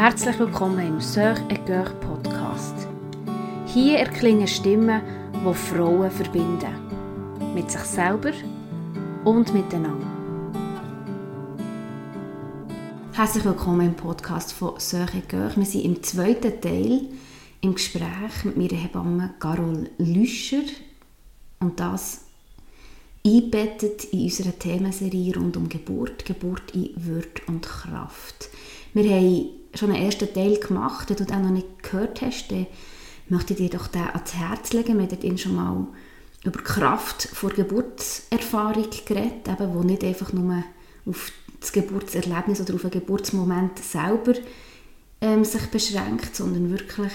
Herzlich willkommen im Sœur et Cœur Podcast. Hier erklingen Stimmen, die Frauen verbinden. Mit sich selber und miteinander. Herzlich willkommen im Podcast von Sœur et Cœur. Wir sind im zweiten Teil im Gespräch mit meiner Hebamme Carol Lüscher und das einbettet in unserer Themenserie rund um Geburt, Geburt in Würde und Kraft. Wir haben schon einen ersten Teil gemacht, wenn du den noch nicht gehört hast, dann möchte ich dir doch den ans Herz legen. Wir haben schon mal über die Kraft vor Geburtserfahrung geredet, eben, wo nicht einfach nur auf das Geburtserlebnis oder auf den Geburtsmoment selber ähm, sich beschränkt, sondern wirklich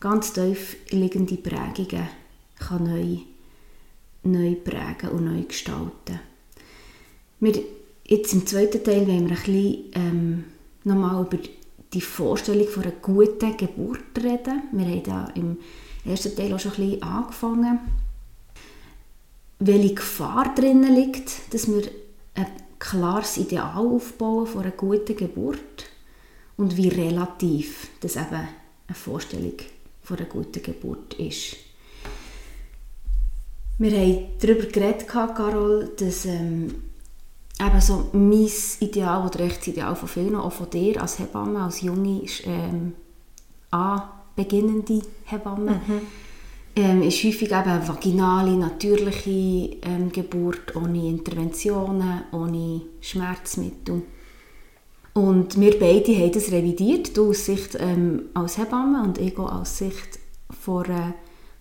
ganz tief liegende Prägungen kann neu, neu prägen und neu gestalten. Wir, jetzt im zweiten Teil wollen wir ein bisschen ähm, nochmal über die Vorstellung von einer guten Geburt reden. Wir haben da im ersten Teil auch schon ein bisschen angefangen. Welche Gefahr drin liegt, dass wir ein klares Ideal aufbauen von einer guten Geburt und wie relativ das eben eine Vorstellung von einer guten Geburt ist. Wir haben darüber geredet, Carol, dass ähm, eben so mein Ideal oder echt das Ideal von vielen, auch von dir als Hebamme, als junge, ähm, beginnende Hebamme, mhm. ähm, ist häufig eben vaginale, natürliche ähm, Geburt, ohne Interventionen, ohne Schmerzmittel. Und wir beide haben das revidiert, du aus Sicht ähm, als Hebamme und ich aus Sicht von einer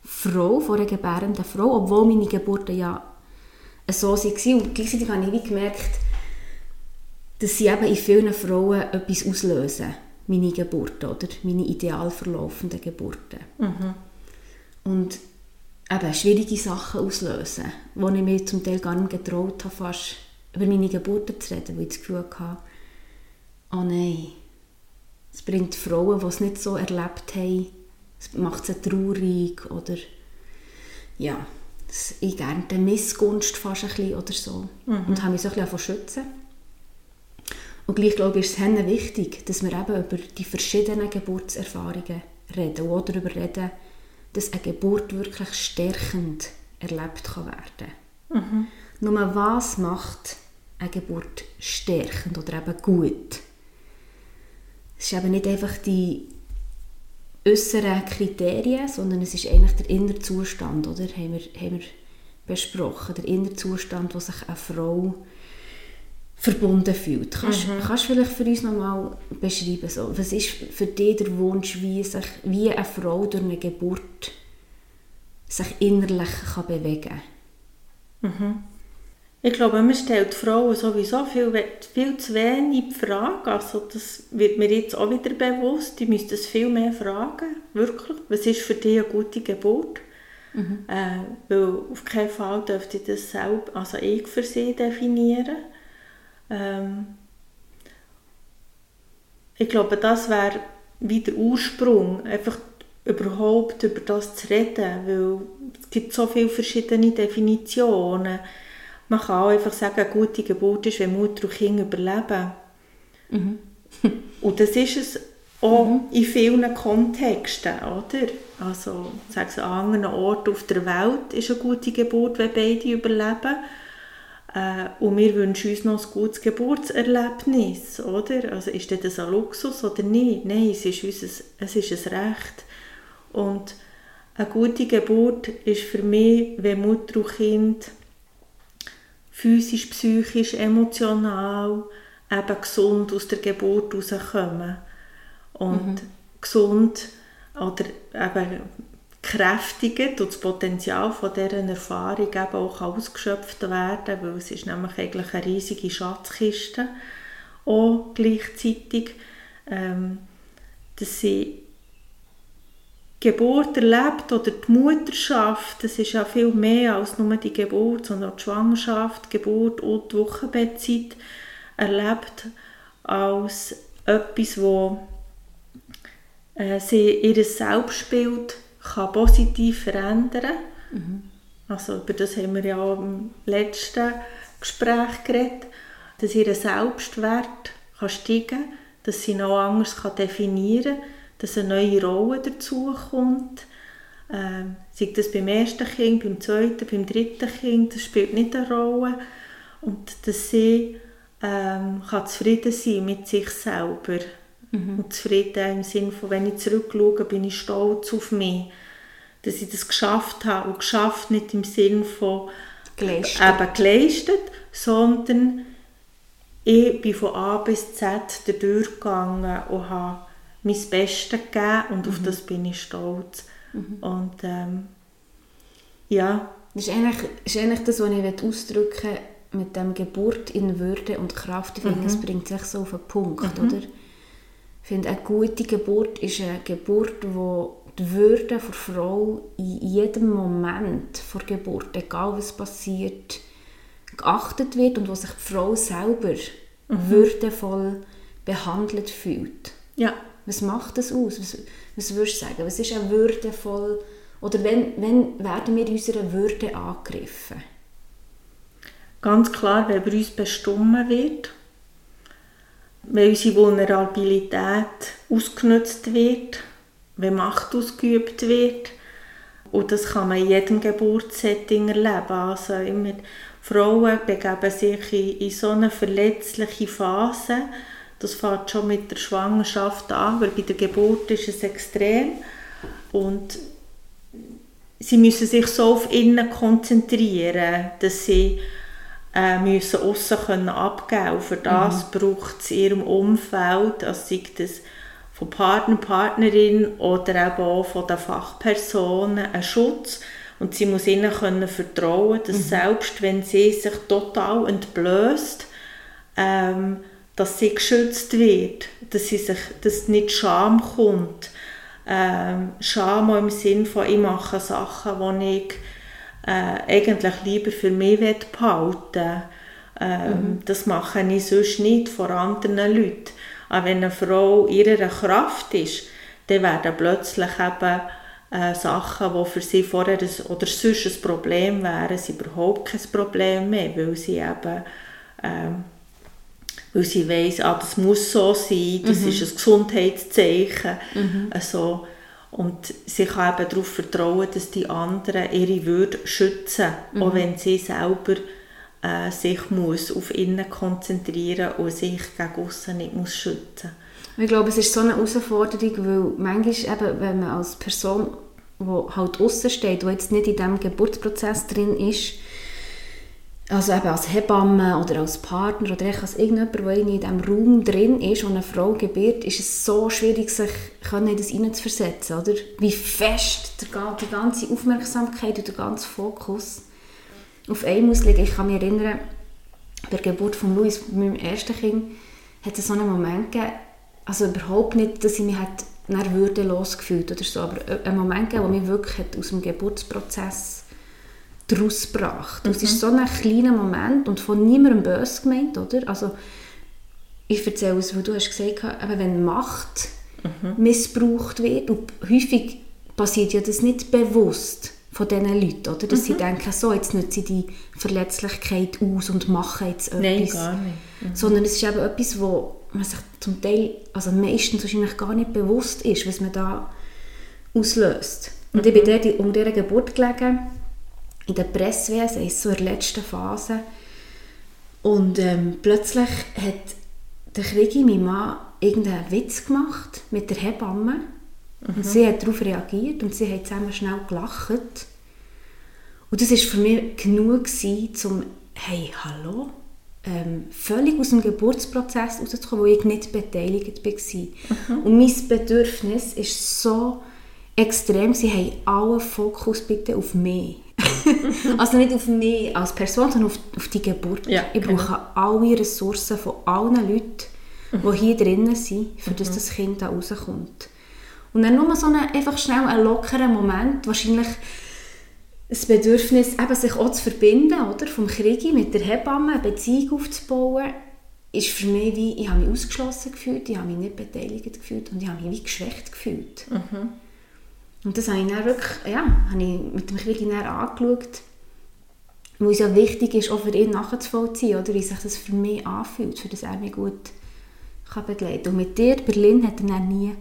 Frau, von einer gebärenden Frau, obwohl meine Geburten ja so waren. Und gleichzeitig habe ich wie gemerkt, dass sie eben in vielen Frauen etwas auslösen. Meine Geburten, oder? Meine ideal verlaufenden Geburten. Mhm. Und eben schwierige Sachen auslösen, wo ich mir zum Teil gar nicht getraut habe, fast über meine Geburten zu reden, weil ich das Gefühl hatte, oh nein, es bringt Frauen, die es nicht so erlebt haben, es macht sie traurig oder ja, ich gerne die Missgunst fast ein bisschen oder so. Mhm. Und habe mich so ein bisschen schützen. Und gleich glaube ich, ist es wichtig, dass wir eben über die verschiedenen Geburtserfahrungen reden und darüber reden, dass eine Geburt wirklich stärkend erlebt kann werden mhm. Nur was macht eine Geburt stärkend oder eben gut? Es ist eben nicht einfach die äußeren Kriterien, sondern es ist eigentlich der innere Zustand, oder? Haben wir, haben wir besprochen, der innere Zustand, wo sich eine Frau verbunden fühlt. Kannst, mhm. kannst du vielleicht für uns nochmal beschreiben, so, was ist für dich der Wunsch, wie, sich, wie eine Frau durch eine Geburt sich innerlich kann bewegen kann? Mhm. Ich glaube, man stellt Frauen sowieso viel, viel zu wenig die Frage. Also das wird mir jetzt auch wieder bewusst. Die müssten es viel mehr fragen. Wirklich. Was ist für dich eine gute Geburt? Mhm. Äh, weil auf keinen Fall dürfte ich das selbst, also ich für sie definieren. Ähm, ich glaube, das wäre wieder Ursprung, einfach überhaupt über das zu reden, weil es gibt so viele verschiedene Definitionen gibt man kann auch einfach sagen, eine gute Geburt ist, wenn Mutter und Kind überleben. Mhm. und das ist es auch mhm. in vielen Kontexten, oder? Also, sagen Sie, an anderen Orten auf der Welt ist eine gute Geburt, wenn beide überleben. Äh, und wir wünschen uns noch ein gutes Geburtserlebnis, oder? Also ist das ein Luxus oder nicht? Nein, es ist, unser, es ist ein Recht. Und eine gute Geburt ist für mich, wenn Mutter und Kind physisch, psychisch, emotional eben gesund aus der Geburt rauskommen. Und mhm. gesund oder eben kräftigend und das Potenzial von dieser Erfahrung eben auch ausgeschöpft werden, weil es ist nämlich eigentlich eine riesige Schatzkiste auch gleichzeitig, ähm, dass sie Geburt erlebt oder die Mutterschaft, das ist ja viel mehr als nur die Geburt, sondern auch die Schwangerschaft, die Geburt und die Wochenbettzeit erlebt als etwas, wo äh, sie ihr Selbstbild kann positiv verändern mhm. Also über das haben wir ja im letzten Gespräch geredet, dass ihr Selbstwert kann steigen dass sie noch anders kann definieren kann, dass eine neue Rolle dazu kommt. Ähm, sei das beim ersten Kind, beim zweiten, beim dritten Kind, das spielt nicht eine Rolle. Und dass sie ähm, kann zufrieden sein mit sich selber. Mhm. Und zufrieden im Sinne von, wenn ich zurückschaue, bin ich stolz auf mich. Dass ich das geschafft habe. Und geschafft nicht im Sinne von geleistet. eben geleistet, sondern ich bin von A bis Z durchgegangen und habe mein Bestes gegeben und mhm. auf das bin ich stolz. Mhm. Und ähm, ja. Das ist eigentlich, ist eigentlich das, was ich ausdrücken will, mit dem Geburt in Würde und Kraft. Ich finde, mhm. es bringt sich so auf den Punkt, mhm. oder? Ich finde, eine gute Geburt ist eine Geburt, wo die Würde der Frau in jedem Moment vor Geburt, egal was passiert, geachtet wird und wo sich die Frau selber mhm. würdevoll behandelt fühlt. Ja. Was macht das aus? Was, was würdest du sagen? Was ist eine würdevoll oder wenn, wenn werden wir unserer Würde angegriffen? Ganz klar, wenn bei uns bestimmt wird, wenn unsere Vulnerabilität ausgenutzt wird, wenn Macht ausgeübt wird. Und das kann man in jedem Geburtssetting erleben. Also immer Frauen begeben sich in, in so eine verletzliche Phase. Das fängt schon mit der Schwangerschaft an, weil bei der Geburt ist es extrem. Und sie müssen sich so auf innen konzentrieren, dass sie äh, müssen aussen können abgeben können. Für das mhm. braucht es in ihrem Umfeld, also sei das von Partner, Partnerin oder eben auch von den Fachpersonen einen Schutz. Und sie muss ihnen können vertrauen, dass mhm. selbst wenn sie sich total entblößt, ähm, dass sie geschützt wird, dass, sie sich, dass nicht Scham kommt. Ähm, Scham im Sinn von, ich mache Sachen, die ich äh, eigentlich lieber für mich behalten ähm, mhm. Das mache ich sonst nicht vor anderen Leuten. Aber wenn eine Frau ihrer Kraft ist, dann werden plötzlich eben äh, Sachen, die für sie vorher ein, oder sonst ein Problem wären, sie überhaupt kein Problem mehr, weil sie eben ähm, weil sie weiss, ah, das muss so sein, das mhm. ist ein Gesundheitszeichen. Mhm. Also, und sie kann eben darauf vertrauen, dass die anderen ihre Würde schützen, mhm. auch wenn sie selber äh, sich muss auf innen konzentrieren und sich gegen außen nicht muss schützen Ich glaube, es ist so eine Herausforderung, weil manchmal eben, wenn man als Person, die halt außen steht, die jetzt nicht in diesem Geburtsprozess drin ist, also eben als Hebamme oder als Partner oder als irgendjemand, der in diesem Raum drin ist und eine Frau gebiert, ist es so schwierig, sich in das hineinzuversetzen, oder? Wie fest die ganze Aufmerksamkeit und der ganze Fokus auf einen muss liegen. Ich kann mich erinnern, bei der Geburt von Louis, meinem ersten Kind, hat es so einen Moment gegeben, also überhaupt nicht, dass ich mich nach würdelos gefühlt oder so, aber einen Moment gegeben, der mich wirklich aus dem Geburtsprozess daraus gebracht. Mhm. Es ist so ein kleiner Moment und von niemandem böse gemeint, oder? Also, ich erzähle es, weil du hast gesagt hast, wenn Macht mhm. missbraucht wird, und häufig passiert ja das nicht bewusst von diesen Leuten, oder? Dass mhm. sie denken, so, jetzt nutzen sie die Verletzlichkeit aus und machen jetzt etwas. Nein, gar nicht. Mhm. Sondern es ist eben etwas, wo man sich zum Teil, also meistens wahrscheinlich gar nicht bewusst ist, was man da auslöst. Und ich bin mhm. dort um dieser Geburt gelegen in der Presswesen, ist so in der letzten Phase. Und ähm, plötzlich hat der Krigi, mein Mann, irgendeinen Witz gemacht mit der Hebamme. Mhm. Und sie hat darauf reagiert und sie haben zusammen schnell gelacht. Und das war für mich genug, gewesen, um, hey, hallo, ähm, völlig aus dem Geburtsprozess rauszukommen, wo ich nicht beteiligt war. Mhm. Und mein Bedürfnis ist so extrem, sie haben alle Fokus bitte auf mich. also nicht auf mich als Person, sondern auf, auf die Geburt. Ja, ich brauche genau. alle Ressourcen von allen Leuten, mhm. die hier drinnen sind, für mhm. dass das Kind da rauskommt. Und dann nur so einen, einfach schnell einen lockeren Moment, wahrscheinlich das Bedürfnis, eben sich auch zu verbinden, oder? vom Krieg mit der Hebamme, eine Beziehung aufzubauen, ist für mich wie, ich habe mich ausgeschlossen gefühlt, ich habe mich nicht beteiligt gefühlt und ich habe mich wie geschwächt gefühlt. Mhm. Und das habe ich dann wirklich, ja, habe ich mit dem Krieg angeschaut, wo es ja wichtig ist, auch für ihn nachzuvollziehen, oder wie sich das für mich anfühlt, für das er mich gut kann begleiten kann. Und mit dir, Berlin, hat er dann nie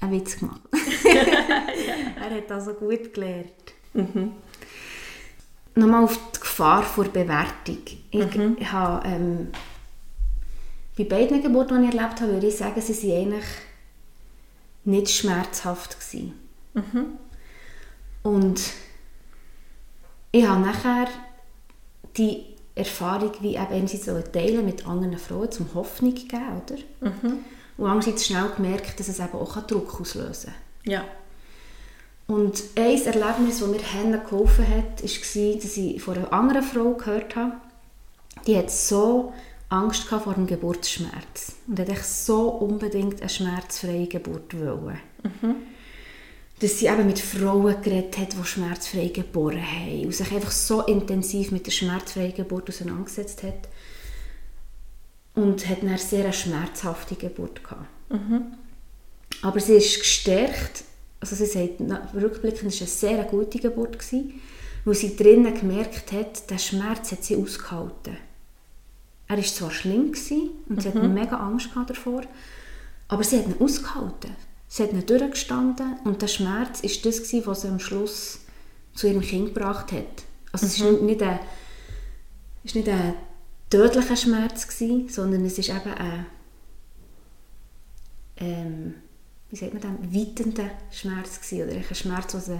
einen Witz gemacht. er hat also gut gelernt. Mhm. Nochmal auf die Gefahr vor Bewertung. Ich mhm. habe ähm, bei beiden Geburten, die ich erlebt habe, würde ich sagen, sie waren eigentlich nicht schmerzhaft. Gewesen. Mhm. Und ich habe nachher die Erfahrung wie eben einerseits teilen mit anderen Frauen, zum Hoffnung geben, oder? Mhm. Und andererseits schnell gemerkt, dass es eben auch Druck auslösen kann. Ja. Und ein Erlebnis, das mir Hannah geholfen hat, war, dass ich von einer anderen Frau gehört habe, die hat so Angst vor dem Geburtsschmerz und hat so unbedingt eine schmerzfreie Geburt wollen. Mhm dass sie eben mit Frauen geredet hat, die schmerzfrei geboren haben und sich einfach so intensiv mit der schmerzfreien Geburt auseinandergesetzt hat und hat eine sehr schmerzhafte Geburt gehabt. Mhm. Aber sie ist gestärkt, also sie sagt, rückblickend war eine sehr gute Geburt, gewesen, weil sie drinnen gemerkt hat, der Schmerz hat sie ausgehalten. Er war zwar schlimm gewesen, und sie mhm. hatte mega Angst davor, aber sie hat ihn ausgehalten. Sie hat nicht durchgestanden und der Schmerz war das, was sie am Schluss zu ihrem Kind gebracht hat. Also es war mhm. nicht ein, ist nicht ein tödlicher Schmerz, gewesen, sondern es ist eben ein, ähm, wie sagt man weitender Schmerz gewesen, oder ein Schmerz, was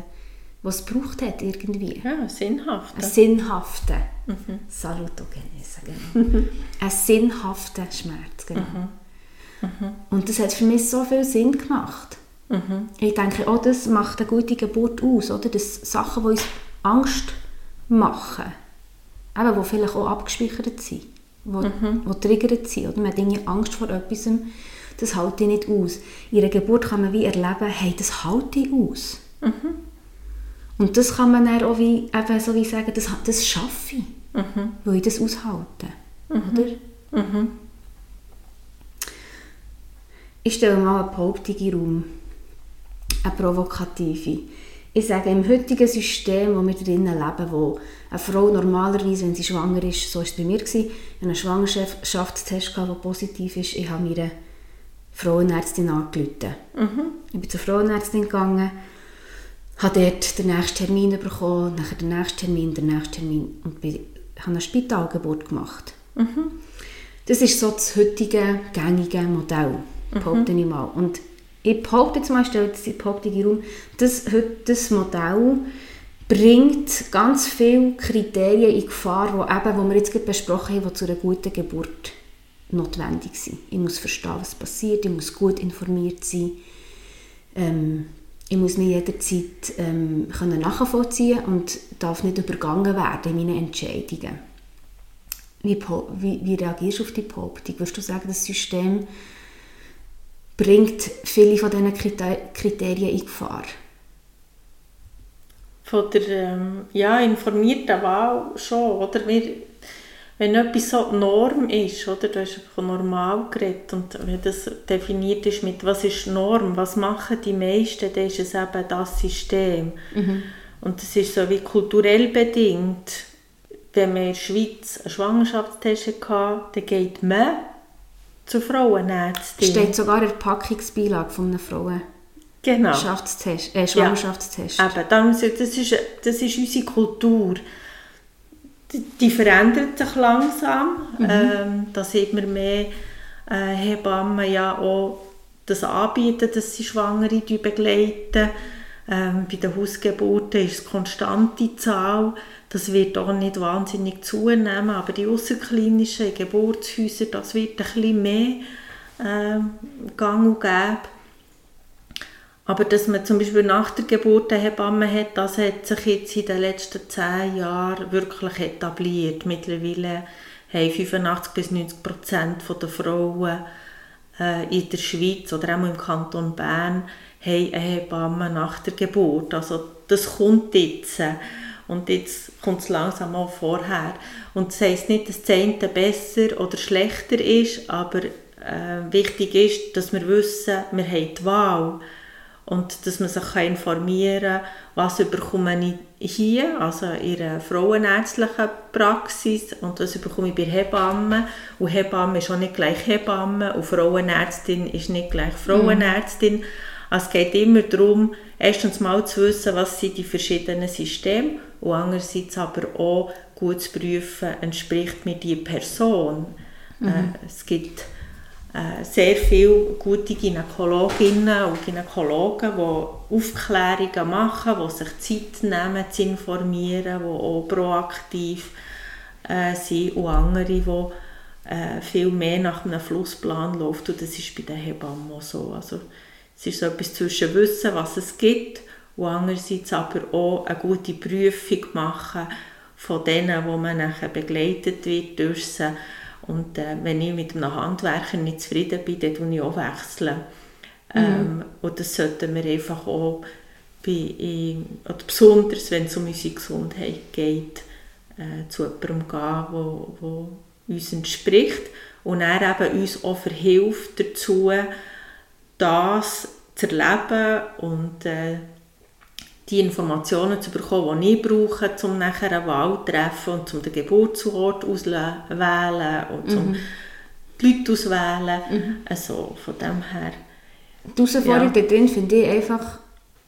was es gebraucht hat irgendwie. Ja, sinnhaft. Ein sinnhafter. Mhm. Salutogenese, genau. ein sinnhafter Schmerz, genau. Mhm. Mhm. Und das hat für mich so viel Sinn gemacht. Mhm. Ich denke, auch das macht eine gute Geburt aus, oder? Das Sachen, die uns Angst machen, eben, die vielleicht auch abgespeichert sind, die, mhm. die triggert sind, oder? Man hat irgendwie Angst vor etwas, das halte ich nicht aus. In einer Geburt kann man wie erleben, hey, das halte ich aus. Mhm. Und das kann man dann auch wie, eben so wie sagen, das, das schaffe ich, mhm. weil ich das aushalte. Mhm. Oder? Mhm. Ich stelle mal eine Behauptung in Raum, eine provokative. Ich sage, im heutigen System, wo wir drinnen leben, wo eine Frau normalerweise, wenn sie schwanger ist, so war es bei mir, einen Schwangerschaftstest hatte, der positiv ist, ich habe mir eine Frauenärztin angerufen. Mhm. Ich bin zur Frauenärztin gegangen, habe dort den nächsten Termin bekommen, nachher den nächsten Termin, den nächsten Termin und bin, habe eine Spitalgeburt gemacht. Mhm. Das ist so das heutige gängige Modell behaupte mhm. ich mal. Und ich behaupte jetzt mal, stelle jetzt die Behauptung in Raum, dass heute das Modell bringt ganz viele Kriterien in Gefahr, die, eben, die wir jetzt gerade besprochen haben, die zu einer guten Geburt notwendig sind. Ich muss verstehen, was passiert, ich muss gut informiert sein, ähm, ich muss mich jederzeit ähm, können nachvollziehen und darf nicht übergangen werden in meinen Entscheidungen. Wie, wie, wie reagierst du auf die Behauptung? Würdest du sagen, das System bringt viele von diesen Kriterien in Gefahr. Von der ähm, ja, informierten Wahl schon. Oder? Wir, wenn etwas so Norm ist, oder? du hast von normal geredet, und wenn das definiert ist mit was ist Norm, was machen die meisten, dann ist es eben das System. Mhm. Und das ist so wie kulturell bedingt. Wenn man in der Schweiz einen Schwangerschaftstest hatte, dann geht man zur Frauenärztin. Steht sogar in der Packungsbeilage von einer Frauen. Genau. Schwangerschaftstest. Äh, Schwangerschaftstest. Ja, eben, das, ist, das ist unsere Kultur. Die, die verändert sich langsam. Mhm. Ähm, da sieht man mehr äh, Hebammen ja auch das anbieten, dass sie Schwangere begleiten. Ähm, bei den Hausgeburten ist es eine konstante Zahl. Das wird auch nicht wahnsinnig zunehmen, aber die außerklinischen Geburtshäuser, das wird ein bisschen mehr äh, gang und gäbe. Aber dass man zum Beispiel nach der Geburt eine Hebamme hat, das hat sich jetzt in den letzten zehn Jahren wirklich etabliert. Mittlerweile haben 85 bis 90 Prozent der Frauen äh, in der Schweiz oder auch im Kanton Bern haben eine Hebamme nach der Geburt. Also das kommt jetzt. Und jetzt kommt es langsam auch vorher. Und das heisst nicht, dass das eine besser oder schlechter ist, aber äh, wichtig ist, dass wir wissen, wir haben die Wahl. und dass man sich informieren kann, was bekomme ich hier, also in der frauenärztlichen Praxis und was bekomme ich bei Hebammen. Und Hebamme ist auch nicht gleich Hebamme und Frauenärztin ist nicht gleich Frauenärztin. Mhm. Also es geht immer darum, erstens mal zu wissen, was sind die verschiedenen Systeme und andererseits aber auch gut zu prüfen, entspricht mir die Person. Mhm. Äh, es gibt äh, sehr viele gute Gynäkologinnen und Gynäkologen, die Aufklärungen machen, die sich Zeit nehmen zu informieren, die auch proaktiv äh, sind und andere, die äh, viel mehr nach einem Flussplan laufen und das ist bei den Hebammen so. Also, es ist so etwas zwischen Wissen, was es gibt und andererseits aber auch eine gute Prüfung machen von denen, wo man nachher begleitet wird durch sie und äh, wenn ich mit einem Handwerker nicht zufrieden bin, dann wechsle ich auch. Wechseln. Mhm. Ähm, und das sollten wir einfach auch, bei, oder besonders wenn es um unsere Gesundheit geht, äh, zu jemandem gehen, wo, wo uns entspricht und er eben uns auch verhilft dazu, das zu erleben und äh, die Informationen zu bekommen, die ich brauche, um nachher eine Wahl zu treffen und um den Geburtsort auszuwählen und mhm. um die Leute auszuwählen. Mhm. Also von dem her. Die Herausforderung ja. drin finde ich einfach,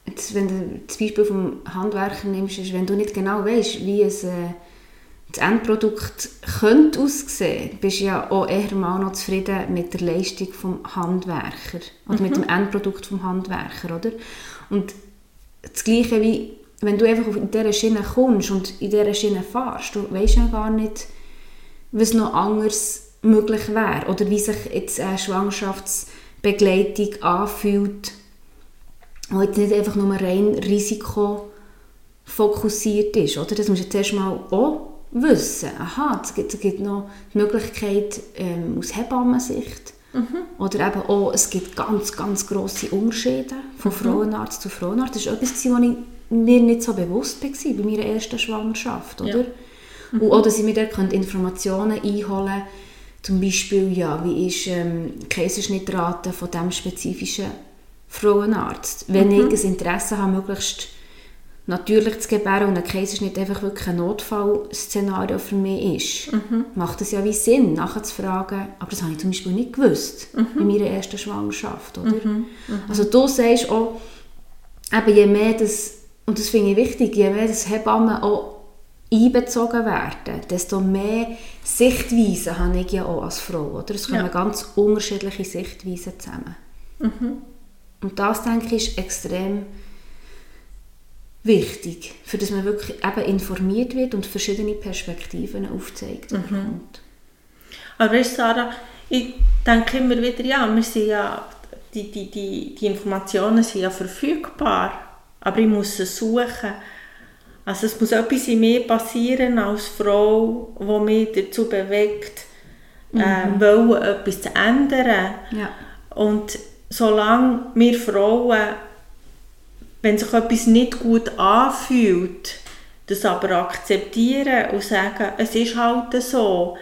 jetzt, wenn du das Beispiel vom Handwerker nimmst, ist, wenn du nicht genau weißt, wie es, äh, das Endprodukt könnte aussehen, bist du ja auch eher mal noch zufrieden mit der Leistung vom Handwerker oder mhm. mit dem Endprodukt vom Handwerker, oder? Und das Gleiche wie, wenn du einfach in dieser Schiene kommst und in dieser Schiene fährst, du weißt ja gar nicht, was noch anders möglich wäre oder wie sich jetzt eine Schwangerschaftsbegleitung anfühlt, die jetzt nicht einfach nur rein risikofokussiert ist. Oder? Das musst du jetzt erstmal auch wissen. Aha, es gibt, es gibt noch die Möglichkeit ähm, aus Hebammensicht, Mhm. Oder eben auch, es gibt ganz, ganz grosse Unterschiede von mhm. Frauenarzt zu Frauenarzt. Das war etwas, was ich mir nicht so bewusst war bei meiner ersten Schwangerschaft. Oder? Ja. Mhm. Und auch, dass ich mir dort Informationen einholen konnte, zum Beispiel, ja, wie ist ähm, Kaiserschnittrate von diesem spezifischen Frauenarzt. Wenn mhm. ich ein Interesse habe, möglichst natürlich zu gebären und ein Kaiserschnitt einfach wirklich ein Notfallszenario für mich ist, mhm. macht es ja wie Sinn, nachher zu fragen, aber das habe ich zum Beispiel nicht gewusst mhm. in meiner ersten Schwangerschaft, oder? Mhm. mhm. Also du sagst auch, eben je mehr das, und das finde ich wichtig, je mehr das Hebammen auch einbezogen werden, desto mehr Sichtweisen habe ich ja auch als Frau, oder? Es kommen ja. ganz unterschiedliche Sichtweisen zusammen. Mhm. Und das, denke ich, ist extrem wichtig, für dass man wirklich eben informiert wird und verschiedene Perspektiven aufzeigt mhm. Aber weißt, Sarah, ich denke immer wieder, ja, wir sind ja, die, die, die, die Informationen sind ja verfügbar, aber ich muss sie suchen. Also es muss etwas in mir passieren als Frau, wo mich dazu bewegt, mhm. äh, wollen, etwas zu ändern. Ja. Und solange wir Frauen wenn sich etwas nicht gut anfühlt, das aber akzeptieren und sagen, es ist halt so.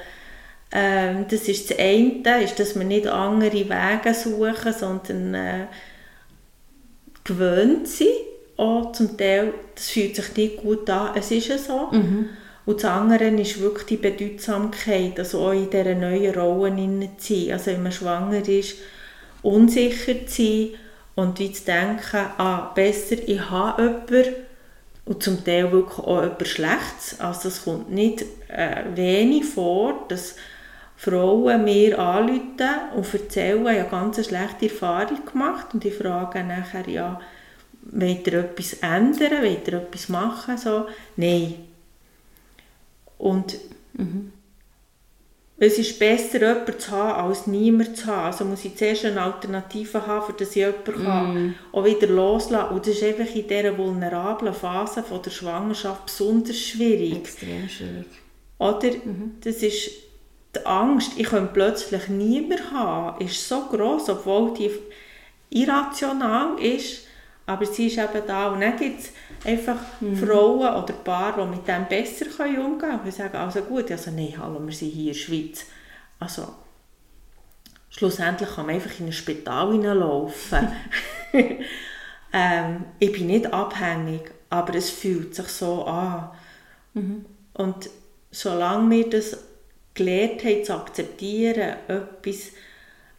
Ähm, das ist das eine, ist, dass wir nicht andere Wege suchen, sondern äh, gewöhnt sind. Auch zum Teil, das fühlt sich nicht gut an, es ist ja so. Mhm. Und das andere ist wirklich die Bedeutsamkeit, also auch in dieser neuen Rolle zu sein. Also wenn man schwanger ist, unsicher zu sein, und wie zu denken, ah, besser, ich habe jemanden, und zum Teil wirklich auch etwas Schlechtes. Also es kommt nicht äh, wenig vor, dass Frauen mir anrufen und erzählen, ich habe ganz eine schlechte Erfahrung gemacht und ich frage nachher, ja, wollt ihr etwas ändern, wollt ihr etwas machen? So, nein. Und mhm es ist besser, jemanden zu haben, als niemanden zu haben. Also muss ich zuerst eine Alternative haben, dass ich jemanden mm. auch wieder loslassen kann. Und das ist einfach in dieser vulnerablen Phase von der Schwangerschaft besonders schwierig. Extrem schwierig. Oder? Mhm. Das ist die Angst, ich könnte plötzlich niemanden haben, ist so groß, obwohl die irrational ist, aber sie ist eben da. Und dann gibt es einfach mhm. Frauen oder Paare, die mit dem besser umgehen können. Und sagen, also gut, also nein, hallo, wir sind hier in der Schweiz. Also, schlussendlich kann man einfach in ein Spital hineinlaufen. ähm, ich bin nicht abhängig, aber es fühlt sich so an. Mhm. Und solange wir das gelernt haben zu akzeptieren, etwas,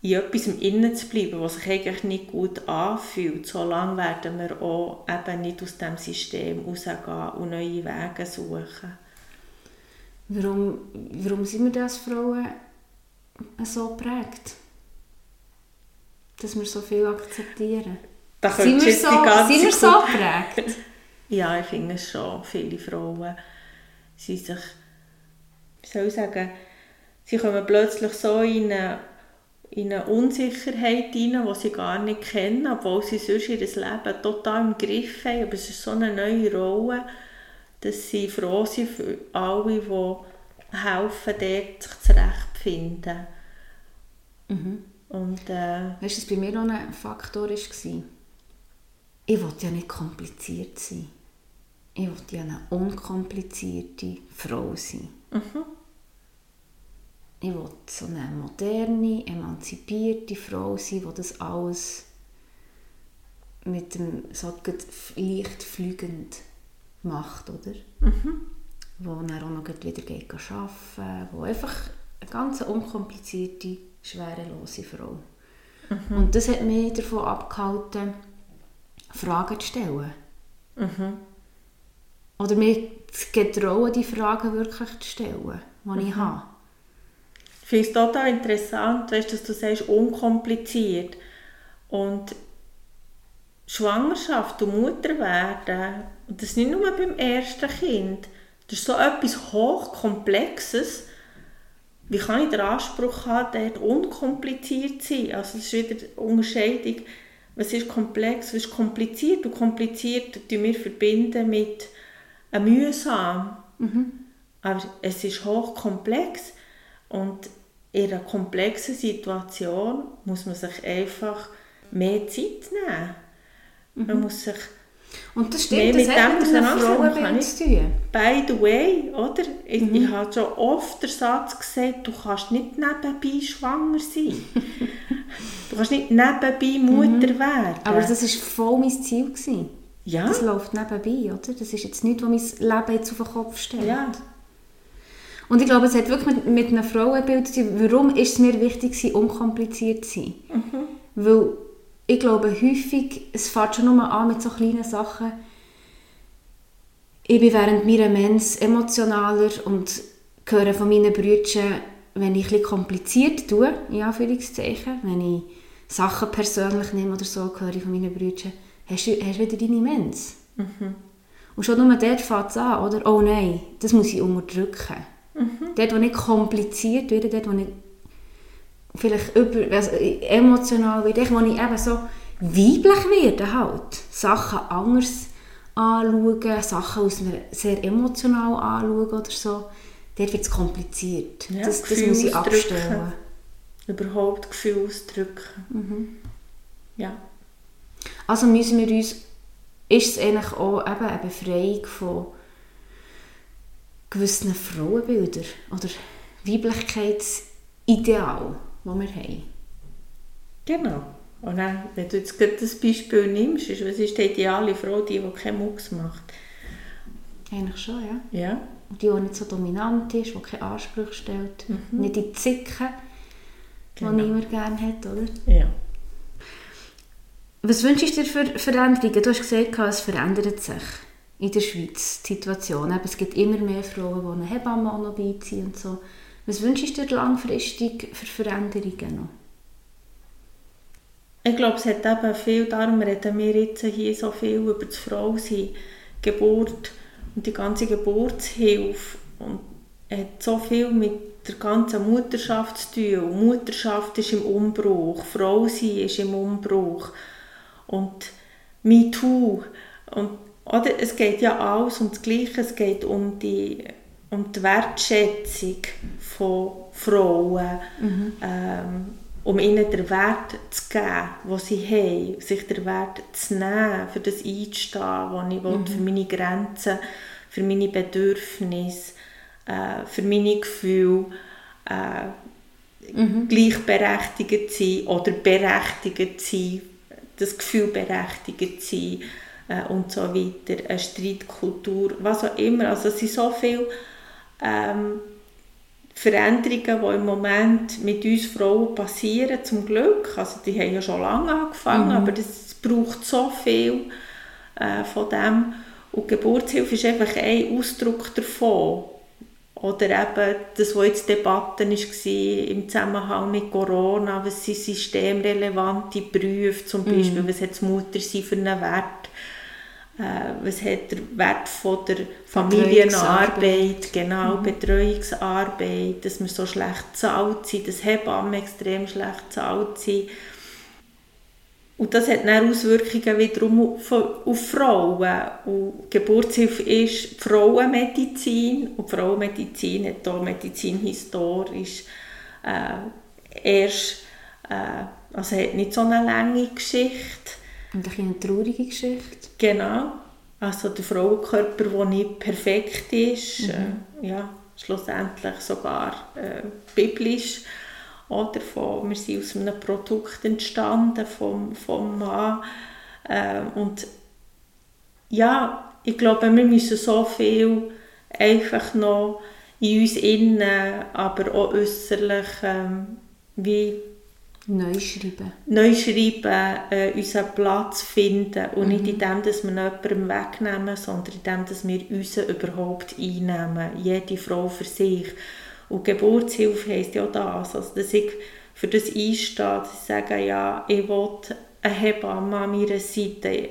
in etwas innen zu bleiben, was sich eigentlich nicht gut anfühlt, solange werden wir auch eben nicht aus diesem System rausgehen und neue Wege suchen. Warum, warum sind wir das Frauen so geprägt? Dass wir so viel akzeptieren? Da sind wir, so, sind wir so geprägt? ja, ich finde es schon. Viele Frauen sind sich, wie soll ich sagen, sie kommen plötzlich so in eine, in eine Unsicherheit hinein, die sie gar nicht kennen, obwohl sie sonst ihr Leben total im Griff haben. Aber es ist so eine neue Rolle, dass sie froh sind für alle, die helfen, dort sich zurechtzufinden. Mhm. Und, äh, weißt du, was bei mir noch ein Faktor war? Ich wollte ja nicht kompliziert sein. Ich wollte ja eine unkomplizierte Frau sein. Mhm. Ich wollte so eine moderne, emanzipierte Frau sein, die das alles mit dem so leicht fliegend macht, oder? Mhm. Wo dann auch noch wieder geht arbeiten wo einfach eine ganz unkomplizierte, schwerelose Frau. Mhm. Und das hat mich davon abgehalten, Fragen zu stellen. Mhm. Oder mir zu getrauen, die Fragen wirklich zu stellen, die mhm. ich habe. Ich finde es total interessant, weißt, dass du sagst, unkompliziert. Und Schwangerschaft und Mutter werden, und das nicht nur beim ersten Kind, das ist so etwas Hochkomplexes. Wie kann ich den Anspruch haben, dort unkompliziert zu sein? Also es ist wieder die Unterscheidung, was ist komplex, was ist kompliziert. Und kompliziert verbinden wir verbinden mit mühsam. Mhm. Aber es ist hochkomplex und in einer komplexen Situation muss man sich einfach mehr Zeit nehmen. Mhm. Man muss sich und das stimmt, das hat mit zu tun. By the way, oder? Ich, mhm. ich habe schon oft den Satz gesagt, du kannst nicht nebenbei schwanger sein. du kannst nicht nebenbei Mutter mhm. werden. Aber das war voll mein Ziel. Gewesen. Ja. Das läuft nebenbei, oder? Das ist jetzt nichts, was mein Leben jetzt auf den Kopf stellt. Ja. Und ich glaube, es hat wirklich mit, mit einem Frauenbild zu tun. Warum ist es mir wichtig, unkompliziert zu sein? Mhm. Weil ich glaube, häufig, es fängt schon nur an mit so kleinen Sachen. Ich bin während meiner Mens emotionaler und höre von meinen Brüdern, wenn ich etwas kompliziert tue, in Anführungszeichen, wenn ich Sachen persönlich nehme oder so, höre ich von meinen Brüdern, hast du, hast du wieder deine Mens? Mhm. Und schon nur dort fängt es an, oder? Oh nein, das muss ich unterdrücken. Mhm. Dort, wo nicht kompliziert wird, dort, wo ich vielleicht über, also emotional werde, wo ich eben so weiblich werde halt. Sachen anders anschauen, Sachen aus einer sehr emotional anschauen oder so. Dort wird es kompliziert. Ja, das, das muss ich abstellen. Überhaupt Gefühl ausdrücken. Mhm. Ja. Also müssen wir uns, ist es eigentlich auch eben eine Befreiung von gewissen Frauenbildern oder Weiblichkeitsideal, die wir haben. Genau. Und dann, wenn du jetzt gerade das Beispiel nimmst, ist, was ist die ideale Frau, die, die keinen Mucks macht? Eigentlich schon, ja. Ja. Die, die nicht so dominant ist, die keine Ansprüche stellt, Mhm. nicht die Zicke, Genau. die niemand gerne hat, oder? Ja. Was wünschst du dir für Veränderungen? Du hast gesagt, es verändert sich in der Schweiz die Situation. Eben, Es gibt immer mehr Frauen, die eine Hebamme auch noch beiziehen und so. Was wünschst du dir langfristig für Veränderungen noch? Ich glaube, es hat eben viel, darum reden wir jetzt hier so viel über das Frausein, Geburt und die ganze Geburtshilfe und hat so viel mit der ganzen Mutterschaft zu tun. Und Mutterschaft ist im Umbruch, Frausein ist im Umbruch und MeToo und oder, es geht ja alles um das Gleiche, es geht um die, um die Wertschätzung von Frauen, ähm, um ihnen den Wert zu geben, den sie haben, sich den Wert zu nehmen, für das einzustehen, was ich will, für meine Grenzen, für meine Bedürfnisse, äh, für meine Gefühle, äh, gleichberechtigt zu sein oder berechtigt zu sein, das Gefühl berechtigt sein äh, und so weiter, eine Streitkultur, was auch immer. Also es sind so viele ähm, Veränderungen, die im Moment mit uns Frauen passieren, zum Glück. Also die haben ja schon lange angefangen, mhm. aber es braucht so viel äh, von dem. Und Geburtshilfe ist einfach ein Ausdruck davon. Oder eben das, was jetzt Debatten war im Zusammenhang mit Corona, was sind systemrelevante Berufe zum Beispiel, mhm. was hat das Muttersein für einen Wert, was hat der Wert von der Familienarbeit, genau, mhm. Betreuungsarbeit, dass wir so schlecht bezahlt sind, dass Hebammen extrem schlecht bezahlt sind. Und das hat dann Auswirkungen wiederum auf, auf Frauen. Und Geburtshilfe ist Frauenmedizin. Und Frauenmedizin hat hier medizinhistorisch äh, erst, äh, also hat nicht so eine lange Geschichte. Und eine traurige Geschichte. Genau. Also der Frauenkörper, der nicht perfekt ist, mhm. äh, ja, schlussendlich sogar äh, biblisch oder von, wir sind aus einem Produkt entstanden vom, vom Mann. Äh, und ja, ich glaube, wir müssen so viel einfach noch in uns innen, aber auch äußerlich ähm, wie Neu schreiben. Neu schreiben, äh, unseren Platz finden und mhm. nicht in dem, dass wir jemandem wegnehmen, sondern in dem, dass wir unseren überhaupt einnehmen, jede Frau für sich. Und Geburtshilfe heisst ja das, also dass ich für das einstehe, dass ich sage, ja, ich will eine Hebamme an meiner Seite.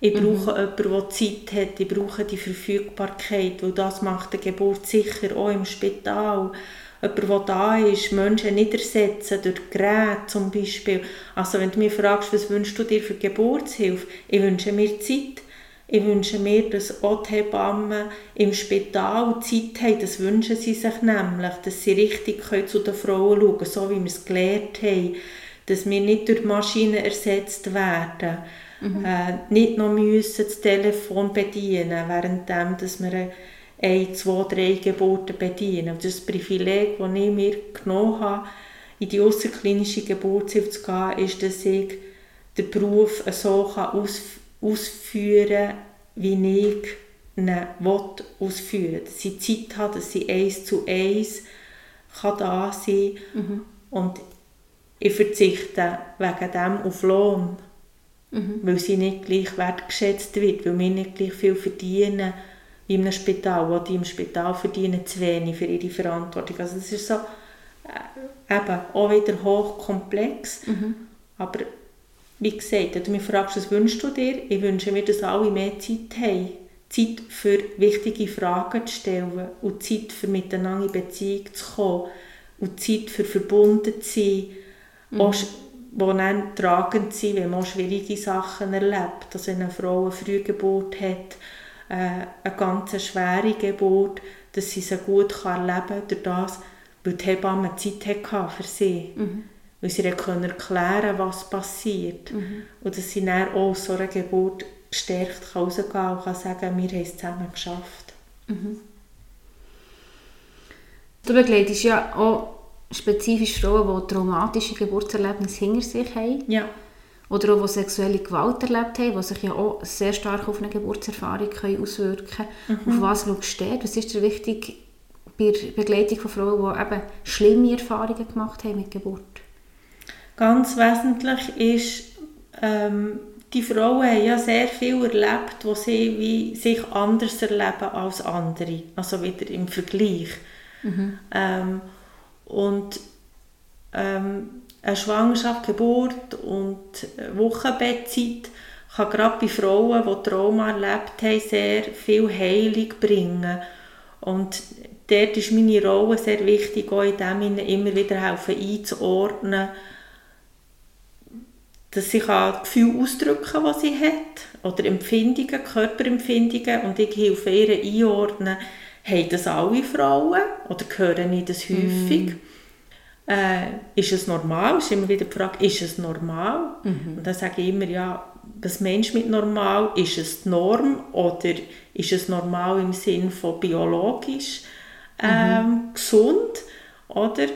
Ich mhm. brauche mhm. jemanden, der Zeit hat, ich brauche die Verfügbarkeit, weil das macht eine Geburt sicher, auch im Spital. Jemand, der da ist, Menschen nicht ersetzen durch Geräte zum Beispiel. Also wenn du mich fragst, was wünschst du dir für Geburtshilfe? Ich wünsche mir Zeit. Ich wünsche mir, dass auch die Hebammen im Spital Zeit haben, das wünschen sie sich nämlich, dass sie richtig zu den Frauen schauen können, so wie wir es gelernt haben, dass wir nicht durch Maschinen ersetzt werden, mhm. äh, nicht noch müssen das Telefon bedienen, während dass wir ein, zwei, drei Geburten bedienen. Und das Privileg, das ich mir genommen habe, in die außerklinische Geburtshilfe zu gehen, ist, dass ich den Beruf so ausführen kann, wie ich ihn ausführen will. Dass sie Zeit hat, dass sie eins zu eins kann da sein mhm. Und ich verzichte wegen dem auf Lohn, mhm. weil sie nicht gleich wertgeschätzt wird, weil wir nicht gleich viel verdienen in einem Spital, wo die im Spital verdienen zu wenig für ihre Verantwortung. Also das ist so äh, eben auch wieder hochkomplex, mhm. aber wie gesagt, wenn du mich fragst, was wünschst du dir, ich wünsche mir, dass alle mehr Zeit haben. Zeit für wichtige Fragen zu stellen und Zeit für miteinander in Beziehung zu kommen und Zeit für verbunden zu sein, mhm. auch, die dann tragend sind, wenn man schwierige Sachen erlebt. Also wenn eine Frau eine Frühgeburt hat, äh, eine ganz schwere Geburt, dass sie sie gut erleben kann durch das, weil die Hebamme Zeit hatte für sie. Mhm weil sie können erklären was passiert. Mhm. Und dass sie dann auch aus so einer Geburt gestärkt rausgehen kann und kann sagen, wir haben es zusammen geschafft. Mhm. Du begleitest ja auch spezifisch Frauen, die traumatische Geburtserlebnisse hinter sich haben. Ja. Oder auch, die sexuelle Gewalt erlebt haben, die sich ja auch sehr stark auf eine Geburtserfahrung können auswirken können. Mhm. Auf was schaust du Was ist dir wichtig bei der Begleitung von Frauen, die eben schlimme Erfahrungen gemacht haben mit Geburt? Ganz wesentlich ist, ähm, die Frauen haben ja sehr viel erlebt, wo sie wie sich anders erleben als andere, also wieder im Vergleich. Mhm. Ähm, und ähm, Schwangerschaft, Geburt und Wochenbettzeit kann gerade bei Frauen, die Trauma erlebt haben, sehr viel Heilung bringen. Und dort ist meine Rolle sehr wichtig, auch in dem immer wieder helfen einzuordnen, dass sie Gefühle ausdrücken kann, was sie hat, oder Empfindungen, Körperempfindungen, und ich helfe ihr einordnen, haben das alle Frauen oder hören ich das häufig? Mm. Äh, ist es normal? Ist immer wieder die Frage, ist es normal? Mm Und dann sage ich immer, ja, was meinst du mit normal? Ist es die Norm oder ist es normal im Sinn von biologisch ähm, mm gesund? Oder?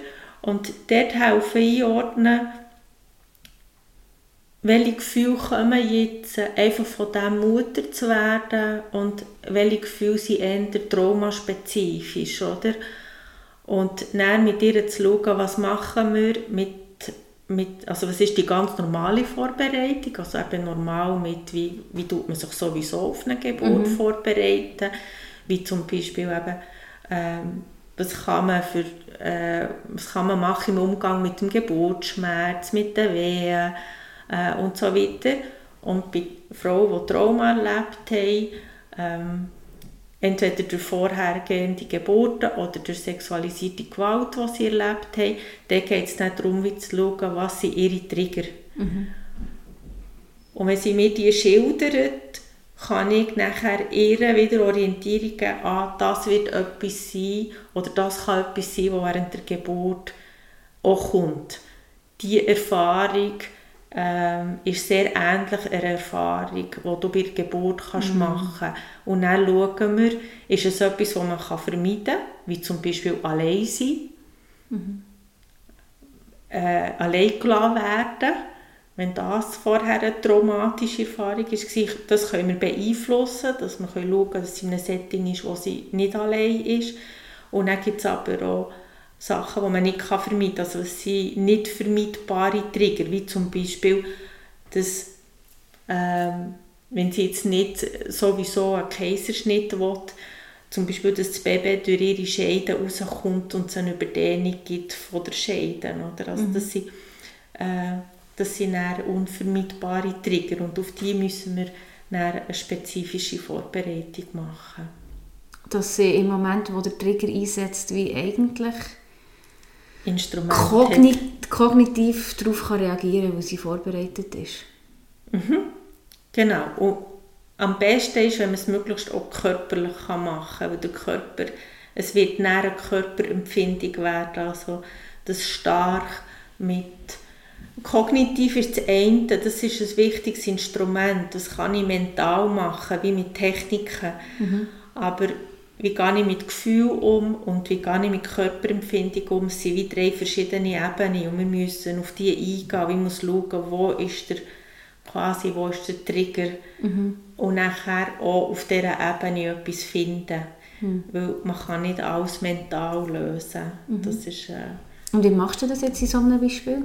Und dort helfen einordnen, welche Gefühle kommen jetzt, einfach von dem Mutter zu werden und welche Gefühle sind eher traumaspezifisch, oder? Und dann mit ihr zu schauen, was machen wir mit, mit also was ist die ganz normale Vorbereitung, also eben normal mit, wie, wie tut man sich sowieso auf eine Geburt mhm. vorbereiten, wie zum Beispiel eben, ähm, was kann man für äh, was kann man machen im Umgang mit dem Geburtsschmerz, mit den Wehen, äh, und so weiter. Und bei Frauen, die Trauma erlebt haben, ähm, entweder durch vorhergehende Geburten oder durch sexualisierte Gewalt, die sie erlebt haben, dann geht es dann darum, wie zu schauen, was sind ihre Trigger. Mhm. Und wenn sie mir die schildert, kann ich nachher ihr wieder Orientierung geben, ah, das wird etwas sein oder das kann etwas sein, was während der Geburt auch kommt. Die Erfahrung ähm, ist sehr ähnlich einer Erfahrung, die du bei der Geburt kannst mhm. machen kannst. Und dann schauen wir, ist es etwas, das man vermeiden kann, wie zum Beispiel allein sein, mhm. äh, allein gelassen werden, wenn das vorher eine traumatische Erfahrung war, das können wir beeinflussen, dass wir schauen können, dass sie in einem Setting ist, wo sie nicht allein ist. Und dann gibt es aber auch Sachen, die man nicht vermeiden kann. Also es sind nicht vermeidbare Trigger, wie zum Beispiel, dass ähm, wenn sie jetzt nicht sowieso einen Kaiserschnitt will, zum Beispiel, dass das Baby durch ihre Scheide rauskommt und es eine Überdehnung gibt von der Scheide. Oder? Also, mhm. das, sind, äh, das sind unvermeidbare Trigger und auf die müssen wir eine spezifische Vorbereitung machen. Dass sie im Moment, wo der Trigger einsetzt, wie eigentlich Instrument Kognit kognitiv darauf reagieren kann, weil sie vorbereitet ist. Mhm. Genau. Und am besten ist, wenn man es möglichst auch körperlich machen kann, weil der Körper, es wird eine Körperempfindung werden, also das stark mit Kognitiv ist das eine, das ist ein wichtiges Instrument, das kann ich mental machen, wie mit Techniken, mhm. aber wie gehe ich mit Gefühl um und wie gehe ich mit Körperempfindung um. Es sind wie drei verschiedene Ebenen und wir müssen auf die eingehen. Wir müssen schauen, wo ist der, quasi, wo ist der Trigger mhm. und nachher auch auf dieser Ebene etwas finden. Mhm. Weil man kann nicht alles mental lösen. Mhm. Das ist, äh, und wie machst du das jetzt in so einem Beispiel?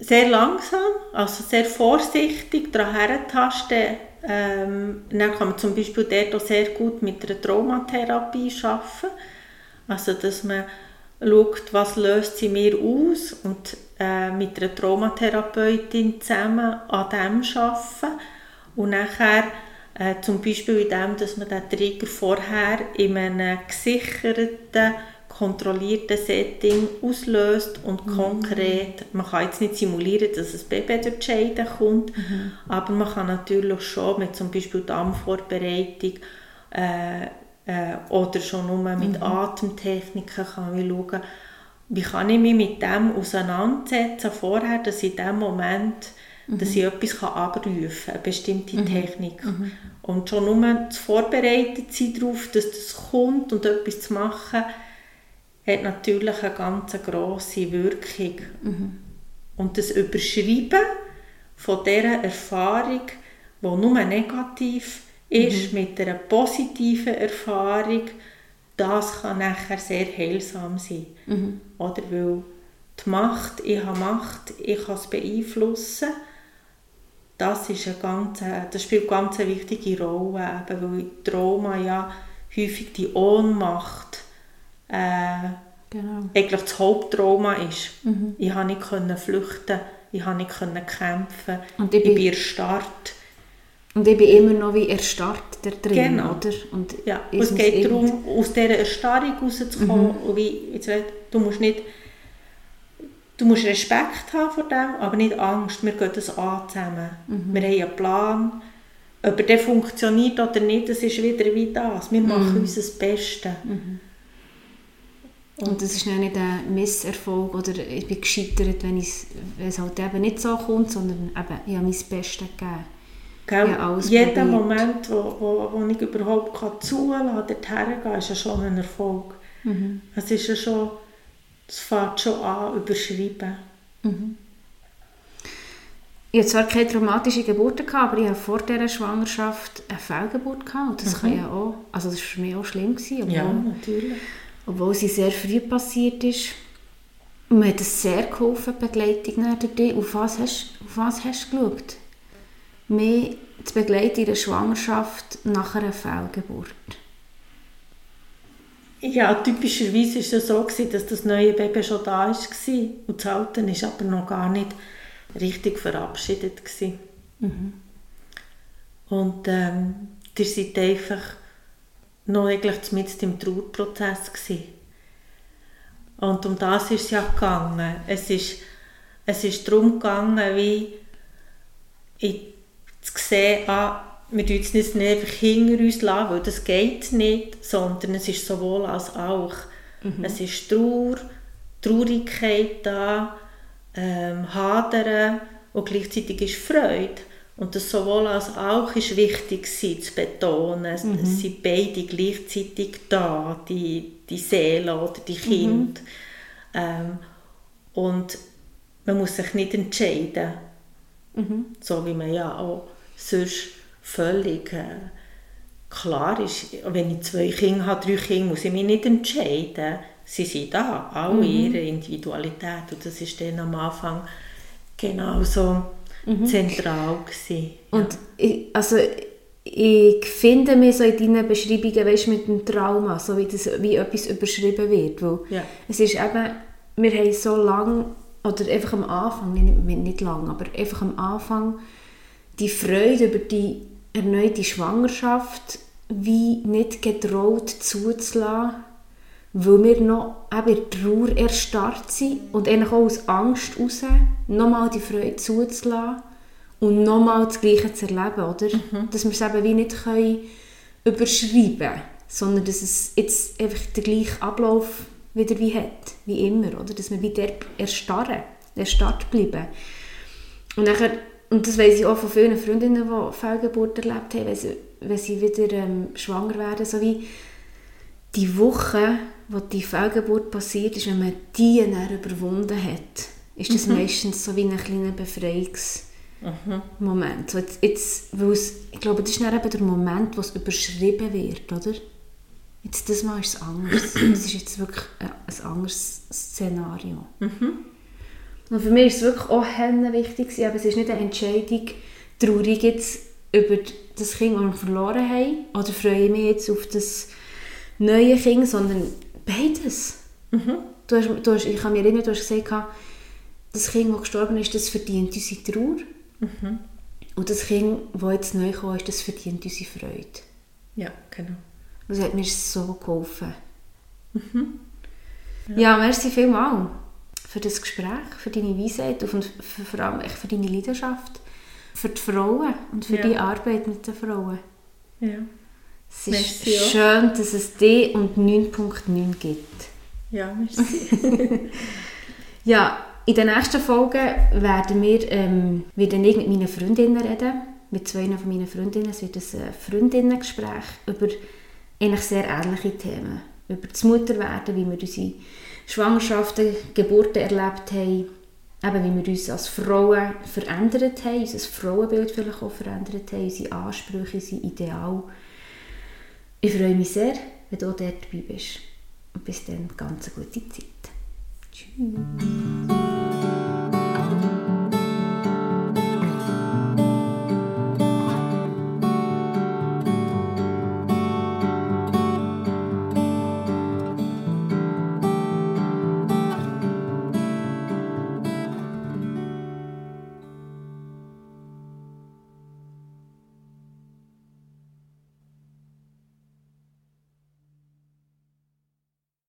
Sehr langsam, also sehr vorsichtig daran herentasten, ähm, dann kann man zum Beispiel dort auch sehr gut mit einer Traumatherapie arbeiten. Also, dass man schaut, was löst sie mir aus und äh, mit einer Traumatherapeutin zusammen an dem arbeiten. Und nachher äh, zum Beispiel in dem, dass man den Trigger vorher in einem gesicherten kontrollierten Setting auslöst und mhm. konkret, man kann jetzt nicht simulieren, dass ein Baby durch die Scheide kommt, mhm. aber man kann natürlich schon mit zum Beispiel Dampfvorbereitung äh, äh, oder schon nur mit mhm. Atemtechniken kann man schauen, wie kann ich mich mit dem auseinandersetzen vorher, dass in dem Moment dass ich mhm. etwas kann abrufen kann, eine bestimmte mhm. Technik. Mhm. Und schon nur zu vorbereitet sein darauf, dass das kommt und etwas zu machen, hat natürlich eine ganz grosse Wirkung. Mhm. Und das Überschreiben von dieser Erfahrung, die nur negativ ist, mhm. mit einer positiven Erfahrung, das kann nachher sehr heilsam sein. Mhm. Oder weil die Macht, ich habe Macht, ich kann es beeinflussen, das, ist eine ganz, das spielt eine ganz wichtige Rolle, eben, weil Trauma ja häufig die Ohnmacht äh, genau. eigentlich das Haupttrauma ist. Mhm. Ich konnte nicht flüchten, ich konnte nicht kämpfen, und ich, bin, ich bin erstarrt. Und ich bin immer noch wie erstarrt da drin, genau. oder? Und ja. es geht darum, aus dieser Erstarrung rauszukommen. Mhm. wie, jetzt, du musst nicht Du musst Respekt haben vor dem, aber nicht Angst. Wir gehen das an zusammen. Mhm. Wir haben einen Plan. Ob der funktioniert oder nicht, das ist wieder wie das. Wir machen mhm. unser Bestes. Mhm. Und das ist nicht ein Misserfolg oder ich bin gescheitert, wenn, es halt eben nicht so kommt, sondern eben, ich habe mein Bestes gegeben. Gell? Jeder Moment, wo, wo, wo ich überhaupt kann zulassen kann, dorthin gehen, ist ja schon ein Erfolg. Mhm. Es ist ja schon, es fängt schon an, überschreiben. Mhm. ich hatte zwar keine traumatische Geburt, gehabt, aber ich hatte vor dieser Schwangerschaft eine Fehlgeburt. Gehabt. Und das, Mhm. kann ja auch, also das war für mich auch schlimm. Gewesen, Ja, natürlich. Obwohl sie sehr früh passiert ist. Und mir hat es sehr geholfen, die Begleitung durch dich. Auf was hast, auf was hast du geschaut? Mehr zu begleiten in der Schwangerschaft nach einer Fehlgeburt. Ja, typischerweise war es so, gewesen, dass das neue Baby schon da war und das alte ist aber noch gar nicht richtig verabschiedet. Gewesen. Und ähm, ihr seid einfach noch eigentlich mitten im Trauerprozess. Gewesen. Und um das ist es ja gegangen. Es ist, es ist darum gegangen, wie ich zu sehen, ah, wir tun es nicht einfach hinter uns lassen, weil das geht nicht, sondern es ist sowohl als auch. Es ist Trauer, Traurigkeit da, ähm, Hadern und gleichzeitig ist Freude. Und das sowohl als auch ist wichtig gewesen, zu betonen. Es es sind beide gleichzeitig da, die, die Seele oder die Kinder. Ähm, und man muss sich nicht entscheiden. So wie man ja auch sonst völlig äh, klar ist, wenn ich zwei Kinder habe, drei Kinder, muss ich mich nicht entscheiden. Sie sind da, alle ihre Individualität. Und das ist dann am Anfang genauso zentral gewesen. Und ich, also ich finde mich so in deinen Beschreibungen, weißt, mit dem Trauma, so wie, das, wie etwas überschrieben wird. Weil Ja. Es ist eben, wir haben so lange, oder einfach am Anfang, nicht, nicht lang, aber einfach am Anfang die Freude über die erneute Schwangerschaft wie nicht getraut zuzulassen, weil wir noch eben Trauer erstarrt sind und eigentlich auch aus Angst heraus nochmal die Freude zuzulassen und nochmal das Gleiche zu erleben, oder? Dass wir es eben wie nicht können überschreiben sondern dass es jetzt einfach den gleichen Ablauf wieder wie hat, wie immer, oder? Dass wir wieder erstarren, erstarrt bleiben. Und, nachher, und das weiss ich auch von vielen Freundinnen, die Fehlgeburt erlebt haben, wenn sie, wenn sie wieder ähm, schwanger werden, so wie die Woche, wo die Fehlgeburt passiert ist, wenn man die dann überwunden hat, ist das meistens so wie ein kleiner Befreiungsmoment. So jetzt, jetzt, es, ich glaube, das ist dann eben der Moment, wo es überschrieben wird, oder? Jetzt, das Mal ist es anders. Das ist jetzt wirklich ein, ein anderes Szenario. Und für mich ist es wirklich auch wichtig, aber es ist nicht eine Entscheidung, traurig jetzt über das Kind, das wir verloren haben, oder freue ich mich jetzt auf das neue Kind, sondern beides. Du hast, du hast, ich kann mich erinnern, du hast gesagt, das Kind, das gestorben ist, das verdient unsere Trauer. Und das Kind, das jetzt neu gekommen ist, das verdient unsere Freude. Ja, genau. Das hat mir so geholfen. Ja, merci vielmals für das Gespräch, für deine Weisheit und für, vor allem für deine Leidenschaft, für die Frauen und für Ja. die Arbeit mit den Frauen. Ja. Es ist Merci schön, dass es D und 9.9 gibt. Ja, merci. Ja, in den nächsten Folgen werden wir ähm, wieder ich mit meinen Freundinnen reden, mit zwei von meinen Freundinnen. Es wird ein äh, Freundinnengespräch über eigentlich sehr ähnliche Themen. Über das Mutterwerden, wie wir unsere Schwangerschaften, Geburten erlebt haben, eben wie wir uns als Frauen verändert haben, unser Frauenbild vielleicht auch verändert haben, unsere Ansprüche, unsere Ideale. Ich freue mich sehr, wenn du dort dabei bist. Und bis dann, ganz eine gute Zeit. Tschüss.